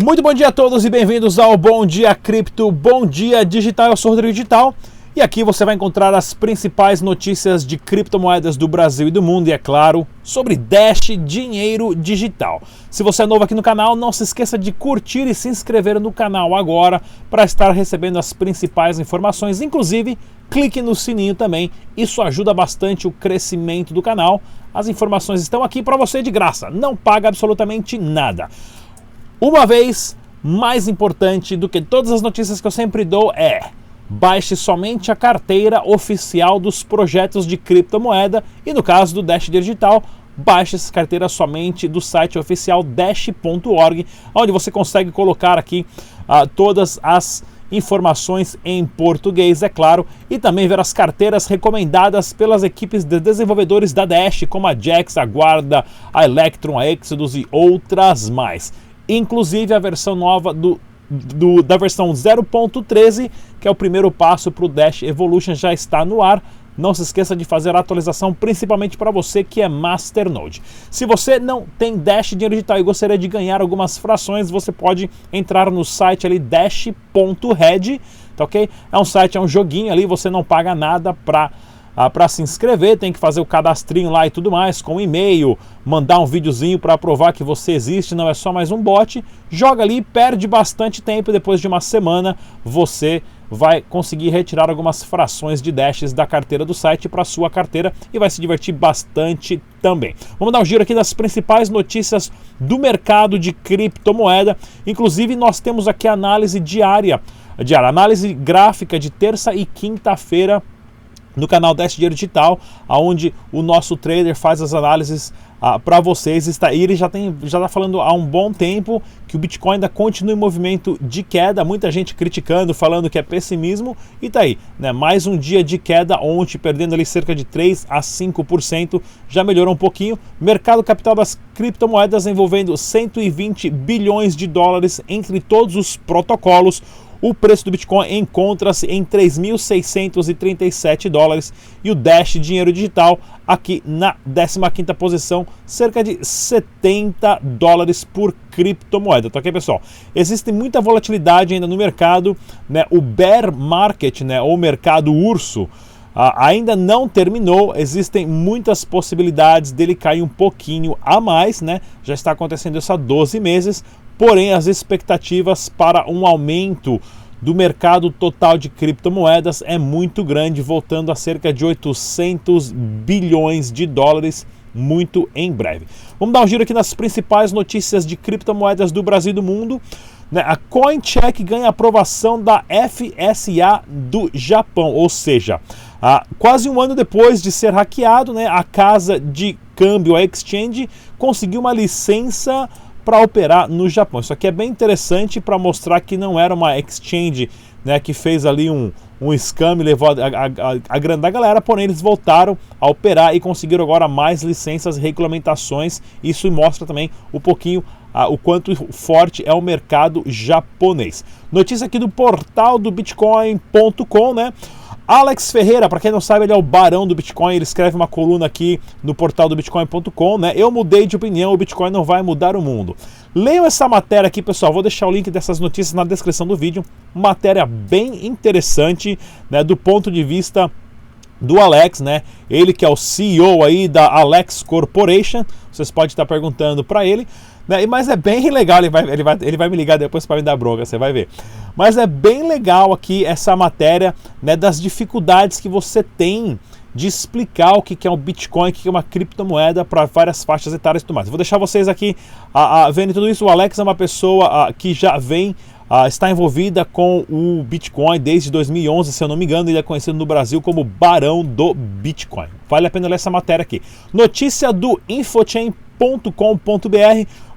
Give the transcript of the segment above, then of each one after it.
Muito bom dia a todos e bem-vindos ao Bom Dia Cripto, Bom Dia Digital. Eu sou Rodrigo Digital e aqui você vai encontrar as principais notícias de criptomoedas do Brasil e do mundo e, é claro, sobre Dash Dinheiro Digital. Se você é novo aqui no canal, não se esqueça de curtir e se inscrever no canal agora para estar recebendo as principais informações. Inclusive, clique no sininho também, isso ajuda bastante o crescimento do canal. As informações estão aqui para você de graça, não paga absolutamente nada. Uma vez mais importante do que todas as notícias que eu sempre dou é baixe somente a carteira oficial dos projetos de criptomoeda e no caso do Dash Digital, baixe essa carteira somente do site oficial dash.org, onde você consegue colocar aqui uh, todas as informações em português, é claro, e também ver as carteiras recomendadas pelas equipes de desenvolvedores da Dash, como a Jax, a Guarda, a Electron, a Exodus e outras mais inclusive a versão nova do, do da versão 0.13, que é o primeiro passo para o Dash Evolution, já está no ar. Não se esqueça de fazer a atualização, principalmente para você que é Masternode. Se você não tem Dash Dinheiro Digital e gostaria de ganhar algumas frações, você pode entrar no site ali dash.red, tá ok? É um site, é um joguinho ali, você não paga nada para ah, para se inscrever, tem que fazer o cadastrinho lá e tudo mais, com e-mail, mandar um videozinho para provar que você existe, não é só mais um bot. Joga ali, perde bastante tempo, depois de uma semana você vai conseguir retirar algumas frações de dashes da carteira do site para sua carteira e vai se divertir bastante também. Vamos dar um giro aqui das principais notícias do mercado de criptomoeda. Inclusive, nós temos aqui a análise diária, diária, análise gráfica de terça e quinta-feira no canal Dash Dinheiro Digital, onde o nosso trader faz as análises ah, para vocês. Está, ele já tem já está falando há um bom tempo que o Bitcoin ainda continua em movimento de queda. Muita gente criticando, falando que é pessimismo. E tá aí, né? Mais um dia de queda ontem, perdendo ali cerca de 3 a 5%. Já melhorou um pouquinho. Mercado capital das criptomoedas envolvendo 120 bilhões de dólares entre todos os protocolos. O preço do Bitcoin encontra-se em 3.637 dólares e o Dash Dinheiro Digital aqui na 15ª posição, cerca de 70 dólares por criptomoeda, tá ok, pessoal? Existe muita volatilidade ainda no mercado, né? O bear market, né, ou mercado urso, ainda não terminou, existem muitas possibilidades dele cair um pouquinho a mais, né? Já está acontecendo isso há 12 meses, porém as expectativas para um aumento do mercado total de criptomoedas é muito grande, voltando a cerca de 800 bilhões de dólares muito em breve. Vamos dar um giro aqui nas principais notícias de criptomoedas do Brasil e do mundo. Né? A CoinCheck ganha aprovação da FSA do Japão, ou seja, quase um ano depois de ser hackeado, né, a casa de câmbio, a Exchange, conseguiu uma licença para operar no Japão. Isso aqui é bem interessante para mostrar que não era uma exchange né, que fez ali um, um scam e levou a, a, a, a grande galera, porém eles voltaram a operar e conseguiram agora mais licenças, regulamentações. Isso mostra também um pouquinho o quanto forte é o mercado japonês. Notícia aqui do portal do Bitcoin.com, né? Alex Ferreira, para quem não sabe, ele é o barão do Bitcoin, ele escreve uma coluna aqui no portal do bitcoin.com, né? Eu mudei de opinião, o Bitcoin não vai mudar o mundo. Leiam essa matéria aqui, pessoal, vou deixar o link dessas notícias na descrição do vídeo. Matéria bem interessante, né, do ponto de vista do Alex, né? Ele que é o CEO aí da Alex Corporation. Vocês podem estar perguntando para ele. Né? Mas é bem legal, ele vai, ele vai, ele vai me ligar depois para me dar bronca, você vai ver. Mas é bem legal aqui essa matéria né, das dificuldades que você tem de explicar o que é um Bitcoin, o que é uma criptomoeda para várias faixas etárias e tudo mais. vou deixar vocês aqui a, a, vendo tudo isso. O Alex é uma pessoa a, que já vem está envolvida com o Bitcoin desde 2011, se eu não me engano, ele é conhecido no Brasil como Barão do Bitcoin. Vale a pena ler essa matéria aqui. Notícia do Infochain.com.br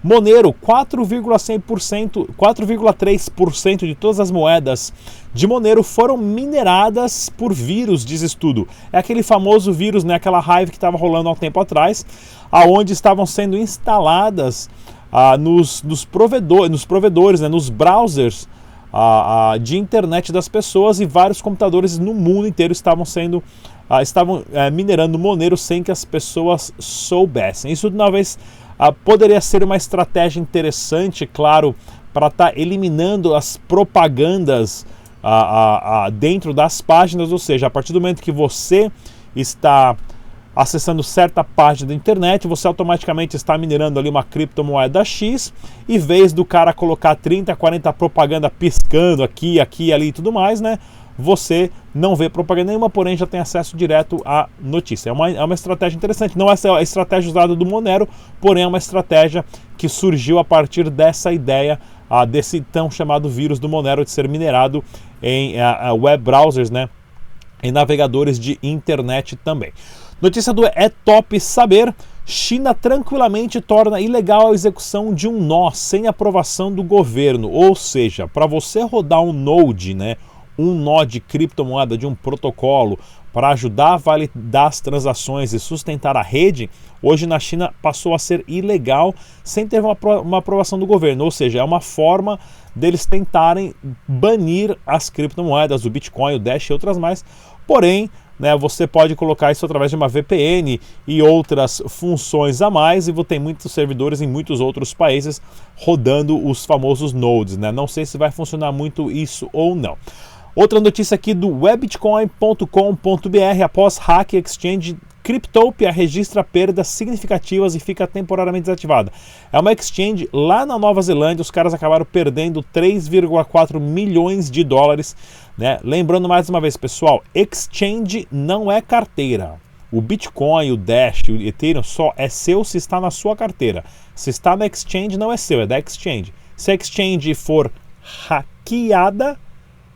Monero, 4,100%, 4,3% de todas as moedas de Monero foram mineradas por vírus, diz estudo. É aquele famoso vírus, né, aquela raiva que estava rolando há um tempo atrás, aonde estavam sendo instaladas ah, nos, nos, provedor, nos provedores, né, nos browsers ah, ah, de internet das pessoas e vários computadores no mundo inteiro estavam sendo ah, estavam eh, minerando Monero sem que as pessoas soubessem. Isso de uma vez ah, poderia ser uma estratégia interessante, claro, para estar tá eliminando as propagandas a, a, a, dentro das páginas, ou seja, a partir do momento que você está acessando certa página da internet, você automaticamente está minerando ali uma criptomoeda X, e vez do cara colocar 30, 40 propaganda piscando aqui, aqui, ali e tudo mais, né? Você não vê propaganda nenhuma, porém já tem acesso direto à notícia. É uma, é uma estratégia interessante. Não é a estratégia usada do Monero, porém é uma estratégia que surgiu a partir dessa ideia ah, desse tão chamado vírus do Monero de ser minerado em ah, web browsers, né? Em navegadores de internet também. Notícia do É Top Saber: China tranquilamente torna ilegal a execução de um nó sem aprovação do governo. Ou seja, para você rodar um node, né, um nó de criptomoeda de um protocolo para ajudar a validar as transações e sustentar a rede, hoje na China passou a ser ilegal sem ter uma, uma aprovação do governo. Ou seja, é uma forma deles tentarem banir as criptomoedas, o Bitcoin, o Dash e outras mais. Porém, né, você pode colocar isso através de uma VPN e outras funções a mais, e tem muitos servidores em muitos outros países rodando os famosos nodes. Né? Não sei se vai funcionar muito isso ou não. Outra notícia aqui do webitcoin.com.br após hack exchange Cryptopia registra perdas significativas e fica temporariamente desativada. É uma exchange lá na Nova Zelândia, os caras acabaram perdendo 3,4 milhões de dólares. Né? Lembrando mais uma vez, pessoal, exchange não é carteira. O Bitcoin, o Dash, o Ethereum só é seu se está na sua carteira. Se está na exchange, não é seu, é da exchange. Se a exchange for hackeada,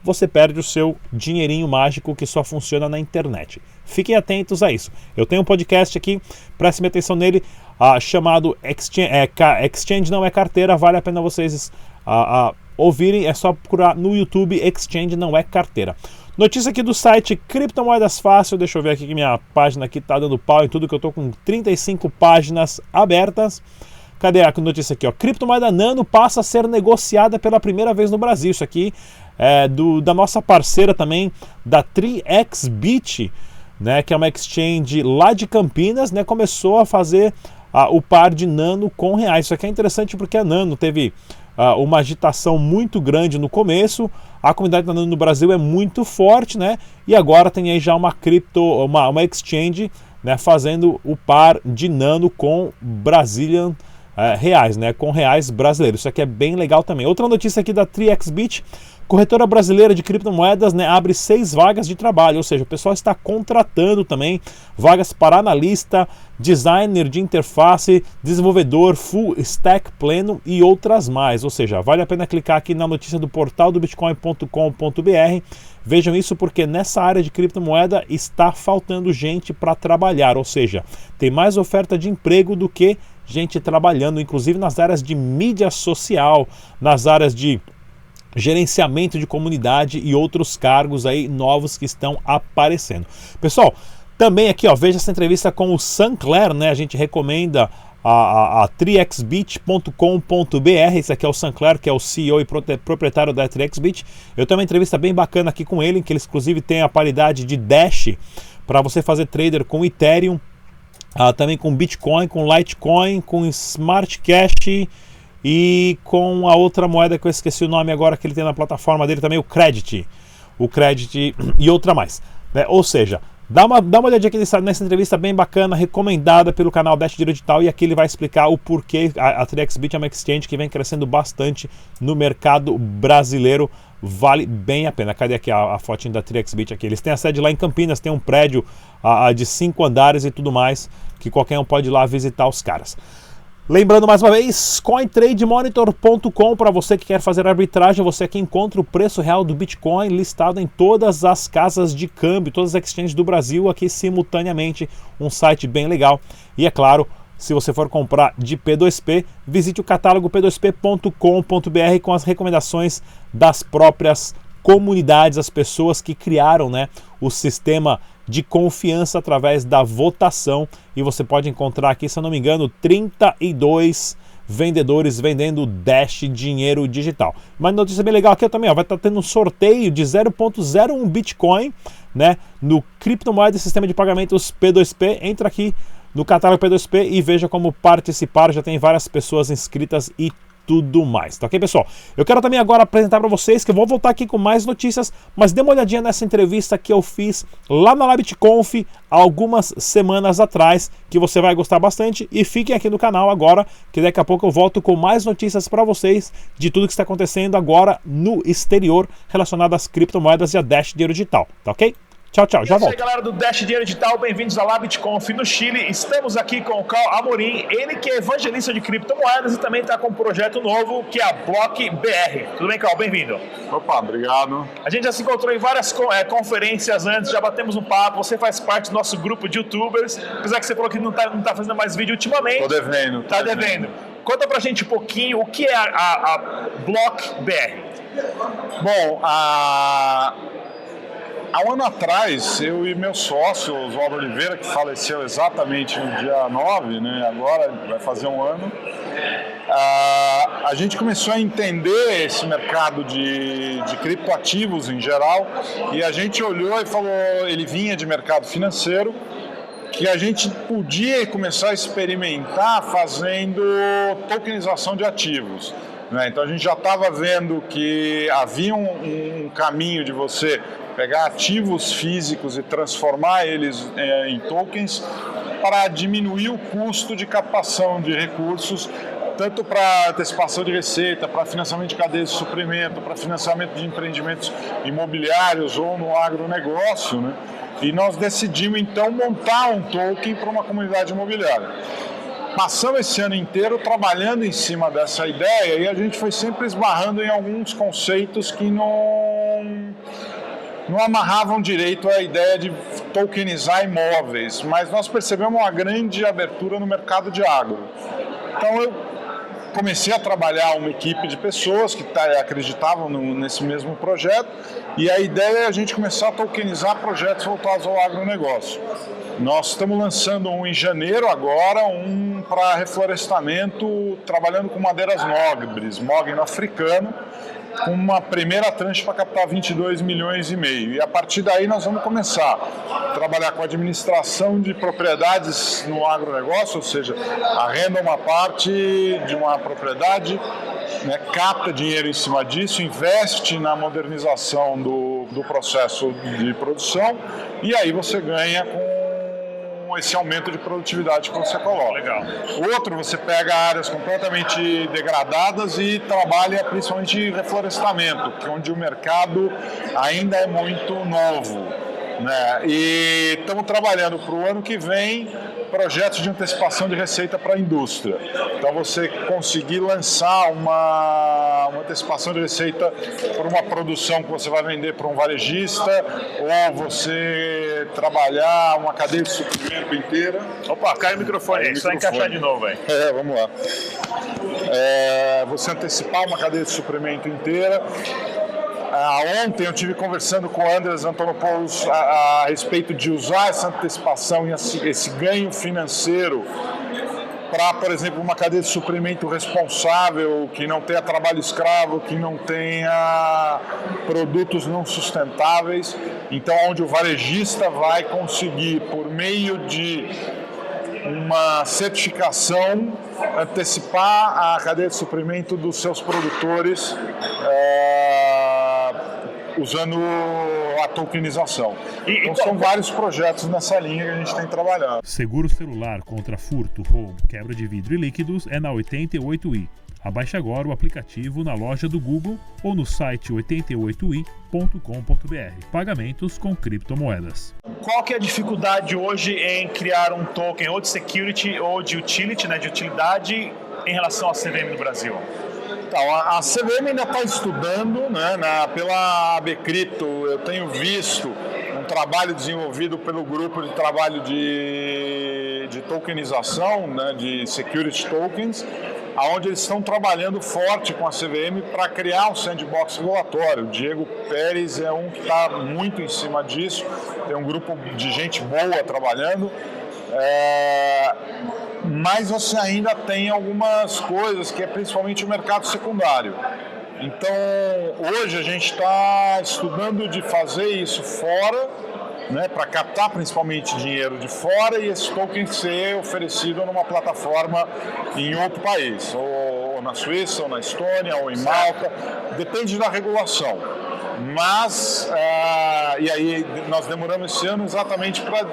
você perde o seu dinheirinho mágico que só funciona na internet. Fiquem atentos a isso. Eu tenho um podcast aqui, prestem atenção nele, uh, chamado Exchange, é, Exchange Não é Carteira, vale a pena vocês uh, uh, ouvirem, é só procurar no YouTube Exchange Não é Carteira. Notícia aqui do site Criptomoedas Fácil, deixa eu ver aqui que minha página aqui tá dando pau em tudo que eu tô com 35 páginas abertas. Cadê a notícia aqui? Ó? Criptomoeda Nano passa a ser negociada pela primeira vez no Brasil. Isso aqui é do, da nossa parceira também, da 3xBit, né, que é uma exchange lá de Campinas, né, começou a fazer o par de Nano com reais. Isso aqui é interessante porque a Nano teve uma agitação muito grande no começo, a comunidade da Nano no Brasil é muito forte, né, e agora tem aí já uma cripto, uma, uma exchange né, fazendo o par de Nano com Brazilian uh, reais, né, com reais brasileiros. Isso aqui é bem legal também. Outra notícia aqui da 3xBit, Corretora brasileira de criptomoedas né, abre seis vagas de trabalho, ou seja, o pessoal está contratando também vagas para analista, designer de interface, desenvolvedor, full stack pleno e outras mais. Ou seja, vale a pena clicar aqui na notícia do portal do bitcoin.com.br. Vejam isso porque nessa área de criptomoeda está faltando gente para trabalhar, ou seja, tem mais oferta de emprego do que gente trabalhando, inclusive nas áreas de mídia social, nas áreas de gerenciamento de comunidade e outros cargos aí novos que estão aparecendo. Pessoal, também aqui, ó, veja essa entrevista com o Sancler, né? A gente recomenda a, a, a trixbit.com.br. Esse aqui é o Sancler, que é o CEO e proprietário da Trixbit. Eu tenho uma entrevista bem bacana aqui com ele, que ele inclusive tem a paridade de Dash para você fazer trader com Ethereum, uh, também com Bitcoin, com Litecoin, com Smart Cash e com a outra moeda que eu esqueci o nome agora que ele tem na plataforma dele também, o Credit. O Credit e outra mais. Né? Ou seja, dá uma, dá uma olhadinha aqui nessa, nessa entrevista bem bacana, recomendada pelo canal Dash Digital e aqui ele vai explicar o porquê a, a é uma exchange que vem crescendo bastante no mercado brasileiro. Vale bem a pena. Cadê aqui a, a fotinha da TrexBit aqui? Eles têm a sede lá em Campinas, tem um prédio a, a de cinco andares e tudo mais, que qualquer um pode ir lá visitar os caras. Lembrando mais uma vez, cointrademonitor.com para você que quer fazer arbitragem, você que encontra o preço real do Bitcoin listado em todas as casas de câmbio, todas as exchanges do Brasil aqui simultaneamente, um site bem legal. E é claro, se você for comprar de P2P, visite o catálogo p2p.com.br com as recomendações das próprias comunidades, as pessoas que criaram né, o sistema de confiança através da votação. E você pode encontrar aqui, se eu não me engano, 32 vendedores vendendo Dash dinheiro digital. Mas notícia bem legal aqui também, ó, vai estar tá tendo um sorteio de 0.01 Bitcoin, né, no criptomoeda sistema de pagamentos P2P. Entra aqui no catálogo P2P e veja como participar. Já tem várias pessoas inscritas e tudo mais, tá ok, pessoal? Eu quero também agora apresentar para vocês que eu vou voltar aqui com mais notícias, mas dê uma olhadinha nessa entrevista que eu fiz lá na LabitConf algumas semanas atrás, que você vai gostar bastante e fiquem aqui no canal agora, que daqui a pouco eu volto com mais notícias para vocês de tudo que está acontecendo agora no exterior relacionado às criptomoedas e a Dash Dinheiro Digital, tá ok? Tchau, tchau, já volto. E aí, galera do Dash Dinheiro Digital, bem-vindos à LabitConf no Chile. Estamos aqui com o Carl Amorim, ele que é evangelista de criptomoedas e também está com um projeto novo que é a Block BR. Tudo bem, Carl? Bem-vindo. Opa, obrigado. A gente já se encontrou em várias é, conferências antes, já batemos um papo. Você faz parte do nosso grupo de youtubers, apesar que você falou que não está não tá fazendo mais vídeo ultimamente. Tô devendo. Tá devendo. devendo. Conta pra gente um pouquinho o que é a, a, a Block BR. Bom, a Há um ano atrás, eu e meu sócio, Oswaldo Oliveira, que faleceu exatamente no dia 9, né, agora vai fazer um ano, a gente começou a entender esse mercado de, de criptoativos em geral e a gente olhou e falou, ele vinha de mercado financeiro, que a gente podia começar a experimentar fazendo tokenização de ativos. Né? Então a gente já estava vendo que havia um, um caminho de você pegar ativos físicos e transformar eles é, em tokens para diminuir o custo de captação de recursos, tanto para antecipação de receita, para financiamento de cadeias de suprimento, para financiamento de empreendimentos imobiliários ou no agronegócio. Né? E nós decidimos então montar um token para uma comunidade imobiliária. Passamos esse ano inteiro trabalhando em cima dessa ideia e a gente foi sempre esbarrando em alguns conceitos que não não amarravam direito a ideia de tokenizar imóveis, mas nós percebemos uma grande abertura no mercado de agro. Então eu comecei a trabalhar uma equipe de pessoas que tá, acreditavam nesse mesmo projeto e a ideia é a gente começar a tokenizar projetos voltados ao agronegócio. Nós estamos lançando um em janeiro agora, um para reflorestamento, trabalhando com madeiras nobres, mogno africano, com uma primeira tranche para captar 22 milhões e meio. E a partir daí nós vamos começar a trabalhar com administração de propriedades no agronegócio, ou seja, arrenda uma parte de uma propriedade, né, capta dinheiro em cima disso, investe na modernização do, do processo de produção e aí você ganha com esse aumento de produtividade que você coloca. Legal. Outro, você pega áreas completamente degradadas e trabalha principalmente reflorestamento, que é onde o mercado ainda é muito novo. Né? E estamos trabalhando para o ano que vem projetos de antecipação de receita para a indústria. Então, você conseguir lançar uma, uma antecipação de receita para uma produção que você vai vender para um varejista, ou você trabalhar uma cadeia de suprimento inteira. Opa, cai o microfone, é, só encaixar de novo aí. É, vamos lá. É, você antecipar uma cadeia de suprimento inteira Uh, ontem eu tive conversando com o Andres Antonopoulos a, a, respeito de usar essa antecipação e esse, esse ganho financeiro para, por exemplo, uma cadeia de suprimento responsável, que não tenha trabalho escravo, que não tenha produtos não sustentáveis. Então, onde o varejista vai conseguir, por meio de uma certificação, antecipar a cadeia de suprimento dos seus produtores. É usando a tokenização. E, então, são vários projetos nessa linha que a gente tem trabalhado. Seguro celular contra furto, roubo, quebra de vidro e líquidos é na 88i. Abaixe agora o aplicativo na loja do Google ou no site 88i.com.br. Pagamentos com criptomoedas. Qual que é a dificuldade hoje em criar um token ou de security ou de utility, né, de utilidade em relação à CVM no Brasil? Então, a, CVM ainda está estudando, né, na, pela Abecrito, eu tenho visto um trabalho desenvolvido pelo grupo de trabalho de, de tokenização, né, de security tokens, aonde eles estão trabalhando forte com a CVM para criar um sandbox regulatório. O Diego Pérez é um que está muito em cima disso, tem um grupo de gente boa trabalhando. É, mas você ainda tem algumas coisas que é principalmente o mercado secundário. Então, hoje a gente está estudando de fazer isso fora, né, para captar principalmente dinheiro de fora e esse token ser oferecido numa plataforma em outro país, ou na Suíça, ou na Estônia, ou em Malta, depende da regulação. Mas, uh, e aí nós demoramos esse ano exatamente para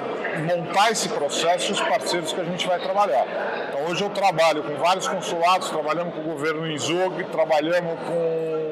montar esse processo e os parceiros que a gente vai trabalhar. Então hoje eu trabalho com vários consulados, trabalhamos com o governo Zug, trabalhamos com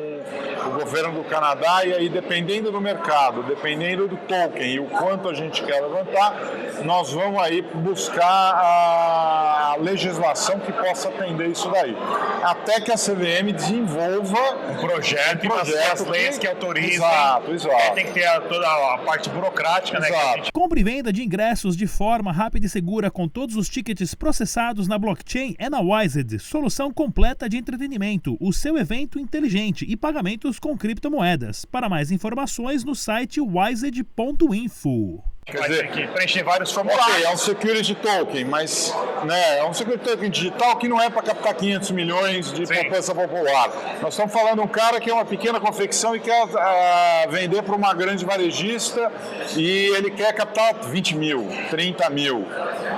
o governo do Canadá e aí dependendo do mercado, dependendo do token e o quanto a gente quer levantar, nós vamos aí buscar a legislação que possa atender isso daí. Até que a CVM desenvolva um projeto, um projeto as leis que, que autorizam. Exato, exato. É, tem que ter a, toda a parte burocrática, exato. né? Gente... Compre e venda de ingressos de forma rápida e segura com todos os tickets processados na blockchain é na Wised, solução completa de entretenimento, o seu evento inteligente e pagamentos com criptomoedas. Para mais informações no site wised.info. Quer dizer, que preencher vários formulários. Ok, é um security token, mas né, é um security token digital que não é para captar 500 milhões de Sim. poupança popular. Nós estamos falando de um cara que é uma pequena confecção e quer uh, vender para uma grande varejista e ele quer captar 20 mil, 30 mil.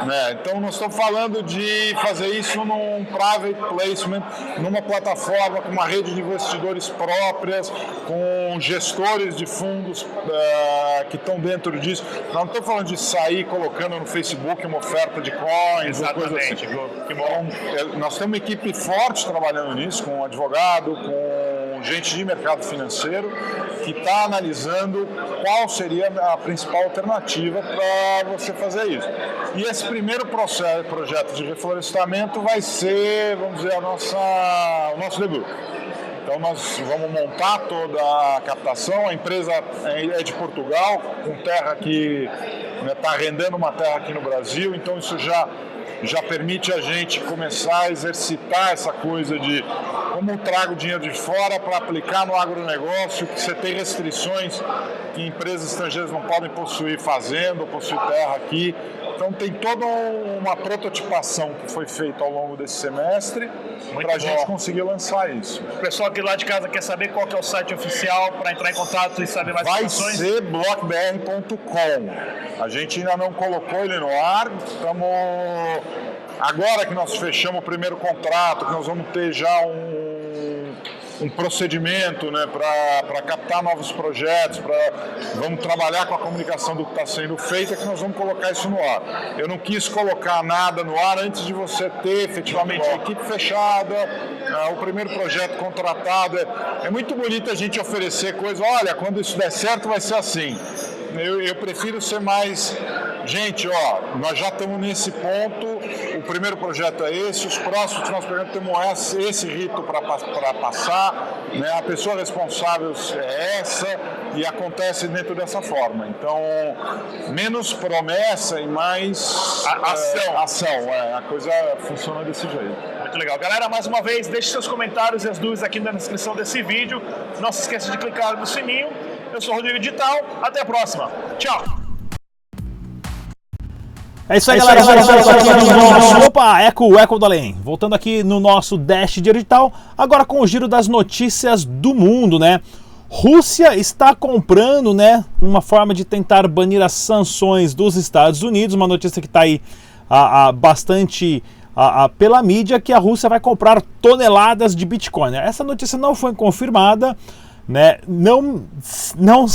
Né? Então nós estamos falando de fazer isso num private placement, numa plataforma com uma rede de investidores próprias, com gestores de fundos uh, que estão dentro disso. Não estou falando de sair colocando no Facebook uma oferta de coins ou coisa assim. Que bom. Então, nós temos uma equipe forte trabalhando nisso, com um advogado, com gente de mercado financeiro, que está analisando qual seria a principal alternativa para você fazer isso. E esse primeiro processo, projeto de reflorestamento vai ser, vamos dizer, a nossa, o nosso debut. Então nós vamos montar toda a captação. A empresa é de Portugal, com terra que está né, rendendo uma terra aqui no Brasil, então isso já já permite a gente começar a exercitar essa coisa de como trago dinheiro de fora para aplicar no agronegócio, que você tem restrições que empresas estrangeiras não podem possuir fazenda, possuir terra aqui. Então tem toda uma prototipação que foi feita ao longo desse semestre para a gente conseguir lançar isso. O pessoal aqui lá de casa quer saber qual que é o site oficial para entrar em contato e saber mais Vai informações? Vai ser blockbr.com. A gente ainda não colocou ele no ar, estamos agora que nós fechamos o primeiro contrato, que nós vamos ter já um um procedimento né, para captar novos projetos, para vamos trabalhar com a comunicação do que está sendo feito, é que nós vamos colocar isso no ar. Eu não quis colocar nada no ar antes de você ter efetivamente a equipe fechada, uh, o primeiro projeto contratado. É, é muito bonito a gente oferecer coisa, olha, quando isso der certo vai ser assim. Eu, eu prefiro ser mais. Gente, ó, nós já estamos nesse ponto. O primeiro projeto é esse, os próximos que nós temos esse, esse rito para passar. Né? A pessoa responsável é essa e acontece dentro dessa forma. Então, menos promessa e mais a, ação. É, ação, é, a coisa funciona desse jeito. Muito legal. Galera, mais uma vez, deixe seus comentários e as dúvidas aqui na descrição desse vídeo. Não se esqueça de clicar no sininho eu sou o Rodrigo Digital. Até a próxima. Tchau. É isso aí, é galera. Galera. Opa, Eco, Eco do Além. Voltando aqui no nosso Dash Digital, agora com o giro das notícias do mundo, né? Rússia está comprando, né, uma forma de tentar banir as sanções dos Estados Unidos, uma notícia que está aí a, a, bastante a, a, pela mídia, que a Rússia vai comprar toneladas de Bitcoin. Essa notícia não foi confirmada, né? Não, não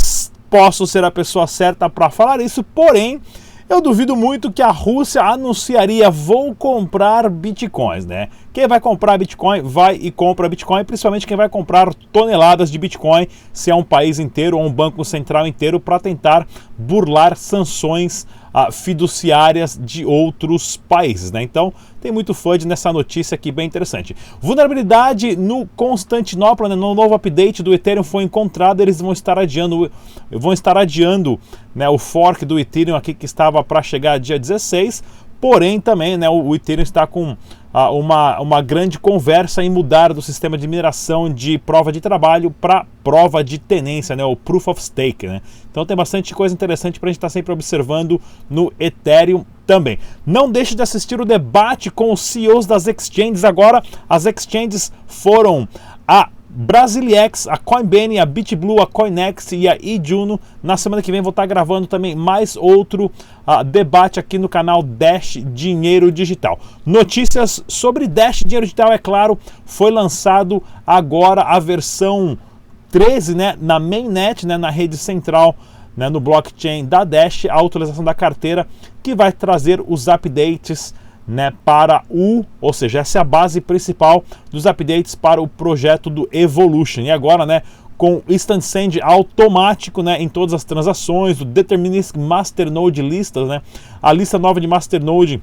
posso ser a pessoa certa para falar isso, porém eu duvido muito que a Rússia anunciaria vou comprar bitcoins, né? Quem vai comprar Bitcoin vai e compra Bitcoin, principalmente quem vai comprar toneladas de Bitcoin, se é um país inteiro ou um banco central inteiro, para tentar burlar sanções fiduciárias de outros países. Né? Então tem muito FUD nessa notícia aqui bem interessante. Vulnerabilidade no Constantinopla, né? no novo update do Ethereum foi encontrada, eles vão estar adiando, vão estar adiando né, o fork do Ethereum aqui que estava para chegar dia 16, porém também né, o Ethereum está com uma, uma grande conversa em mudar do sistema de mineração de prova de trabalho para prova de tenência, né, o Proof of Stake. Né? Então tem bastante coisa interessante para a gente estar tá sempre observando no Ethereum também. Não deixe de assistir o debate com os CEOs das exchanges. Agora, as exchanges foram a Brasiliex, a Coinbase, a BitBlue, a Coinex e a iJuno. Na semana que vem vou estar gravando também mais outro uh, debate aqui no canal Dash Dinheiro Digital. Notícias sobre Dash Dinheiro Digital, é claro, foi lançado agora a versão 13, né, na mainnet, né, na rede central, né, no blockchain da Dash, a atualização da carteira que vai trazer os updates né, para o, ou seja, essa é a base principal dos updates para o projeto do Evolution. E agora, né, com instant send automático, né, em todas as transações, o deterministic masternode listas, né, a lista nova de masternode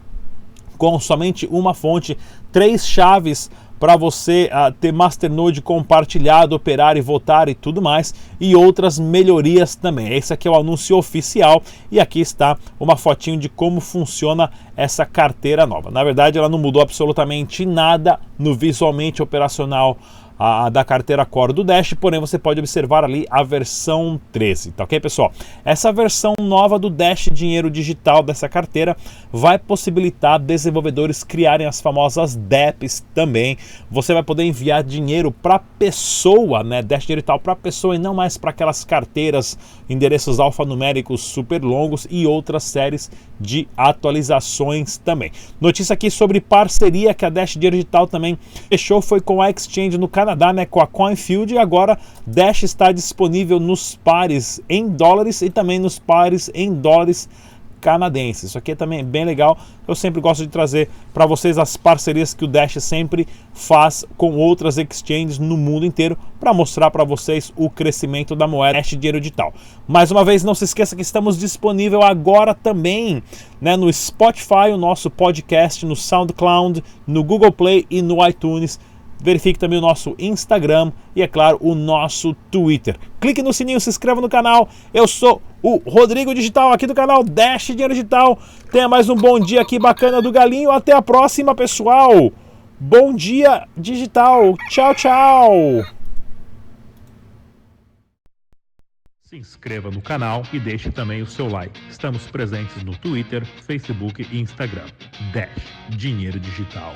com somente uma fonte, três chaves para você uh, ter Masternode compartilhado, operar e votar e tudo mais, e outras melhorias também. Esse aqui é o anúncio oficial e aqui está uma fotinho de como funciona essa carteira nova. Na verdade, ela não mudou absolutamente nada no visualmente operacional a, da carteira Core do Dash, porém você pode observar ali a versão 13, tá ok, pessoal? Essa versão nova do Dash Dinheiro Digital dessa carteira vai possibilitar desenvolvedores criarem as famosas DEPs também. Você vai poder enviar dinheiro para pessoa, né? Dash Digital para pessoa e não mais para aquelas carteiras, endereços alfanuméricos super longos e outras séries de atualizações também. Notícia aqui sobre parceria que a Dash Digital também fechou foi com a Exchange no canal Canadá né, com a CoinField e agora Dash está disponível nos pares em dólares e também nos pares em dólares canadenses. Isso aqui é também bem legal. Eu sempre gosto de trazer para vocês as parcerias que o Dash sempre faz com outras exchanges no mundo inteiro para mostrar para vocês o crescimento da moeda Dash Dinheiro Digital. Mais uma vez, não se esqueça que estamos disponível agora também né, no Spotify, o nosso podcast, no SoundCloud, no Google Play e no iTunes Verifique também o nosso Instagram e, é claro, o nosso Twitter. Clique no sininho, se inscreva no canal. Eu sou o Rodrigo Digital, aqui do canal Dash Dinheiro Digital. Tenha mais um bom dia aqui bacana do Galinho. Até a próxima, pessoal. Bom dia digital. Tchau, tchau. Se inscreva no canal e deixe também o seu like. Estamos presentes no Twitter, Facebook e Instagram. Dash Dinheiro Digital.